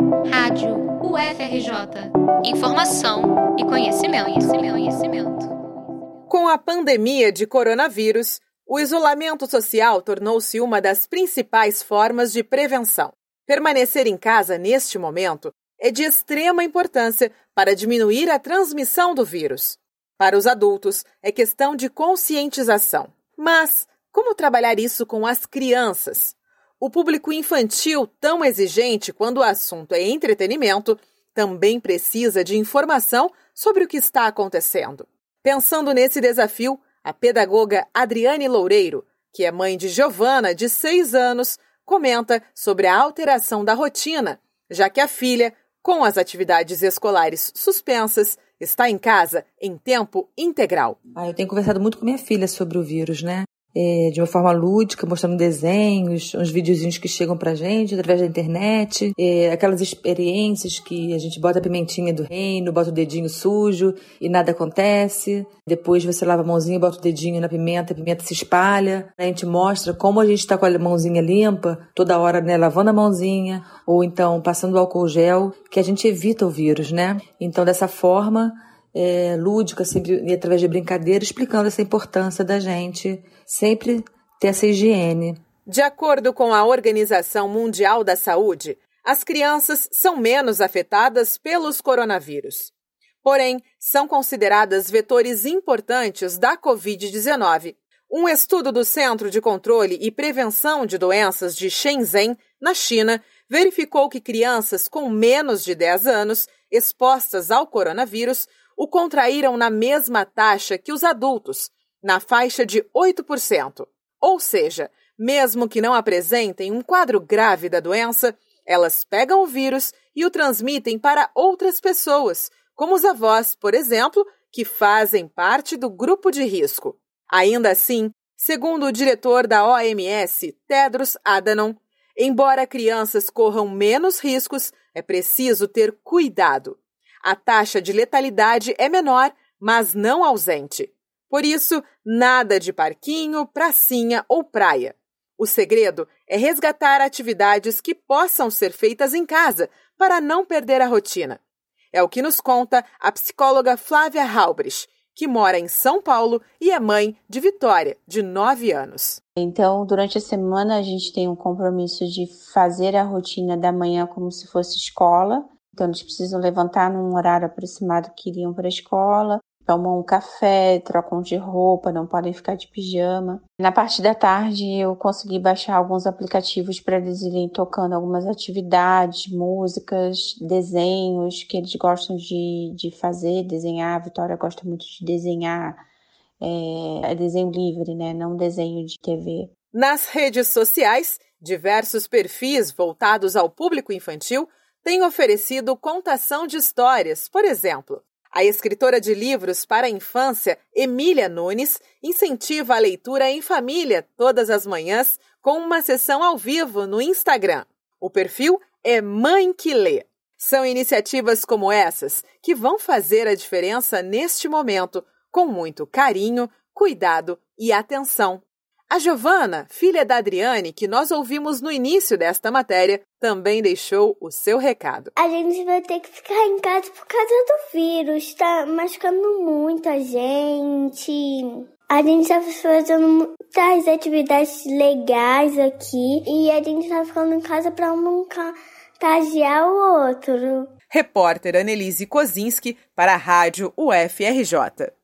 Rádio UFRJ. Informação e conhecimento, conhecimento, conhecimento. Com a pandemia de coronavírus, o isolamento social tornou-se uma das principais formas de prevenção. Permanecer em casa neste momento é de extrema importância para diminuir a transmissão do vírus. Para os adultos, é questão de conscientização. Mas como trabalhar isso com as crianças? O público infantil, tão exigente quando o assunto é entretenimento, também precisa de informação sobre o que está acontecendo. Pensando nesse desafio, a pedagoga Adriane Loureiro, que é mãe de Giovana, de 6 anos, comenta sobre a alteração da rotina, já que a filha, com as atividades escolares suspensas, está em casa em tempo integral. Ah, eu tenho conversado muito com minha filha sobre o vírus, né? É, de uma forma lúdica, mostrando desenhos, uns videozinhos que chegam pra gente através da internet, é, aquelas experiências que a gente bota a pimentinha do reino, bota o dedinho sujo e nada acontece. Depois você lava a mãozinha, bota o dedinho na pimenta, a pimenta se espalha. A gente mostra como a gente está com a mãozinha limpa, toda hora, né, lavando a mãozinha, ou então passando álcool gel, que a gente evita o vírus, né? Então, dessa forma, é, lúdica, sempre através de brincadeira, explicando essa importância da gente sempre ter essa higiene. De acordo com a Organização Mundial da Saúde, as crianças são menos afetadas pelos coronavírus. Porém, são consideradas vetores importantes da Covid-19. Um estudo do Centro de Controle e Prevenção de Doenças de Shenzhen, na China, verificou que crianças com menos de 10 anos expostas ao coronavírus o contraíram na mesma taxa que os adultos, na faixa de 8%. Ou seja, mesmo que não apresentem um quadro grave da doença, elas pegam o vírus e o transmitem para outras pessoas, como os avós, por exemplo, que fazem parte do grupo de risco. Ainda assim, segundo o diretor da OMS, Tedros Adhanom, embora crianças corram menos riscos, é preciso ter cuidado. A taxa de letalidade é menor, mas não ausente. Por isso, nada de parquinho, pracinha ou praia. O segredo é resgatar atividades que possam ser feitas em casa para não perder a rotina. É o que nos conta a psicóloga Flávia Halbrich, que mora em São Paulo e é mãe de Vitória, de 9 anos. Então, durante a semana, a gente tem um compromisso de fazer a rotina da manhã como se fosse escola. Então, eles precisam levantar num horário aproximado que iriam para a escola, tomam um café, trocam de roupa, não podem ficar de pijama. Na parte da tarde, eu consegui baixar alguns aplicativos para eles irem tocando algumas atividades, músicas, desenhos que eles gostam de, de fazer, desenhar. A Vitória gosta muito de desenhar. É, é desenho livre, né? Não desenho de TV. Nas redes sociais, diversos perfis voltados ao público infantil tem oferecido contação de histórias, por exemplo. A escritora de livros para a infância, Emília Nunes, incentiva a leitura em família todas as manhãs com uma sessão ao vivo no Instagram. O perfil é Mãe que Lê. São iniciativas como essas que vão fazer a diferença neste momento, com muito carinho, cuidado e atenção. A Giovana, filha da Adriane, que nós ouvimos no início desta matéria, também deixou o seu recado. A gente vai ter que ficar em casa por causa do vírus, tá machucando muita gente. A gente tá fazendo muitas atividades legais aqui e a gente tá ficando em casa para não contagiar o outro. Repórter Annelise Kozinski para a Rádio UFRJ.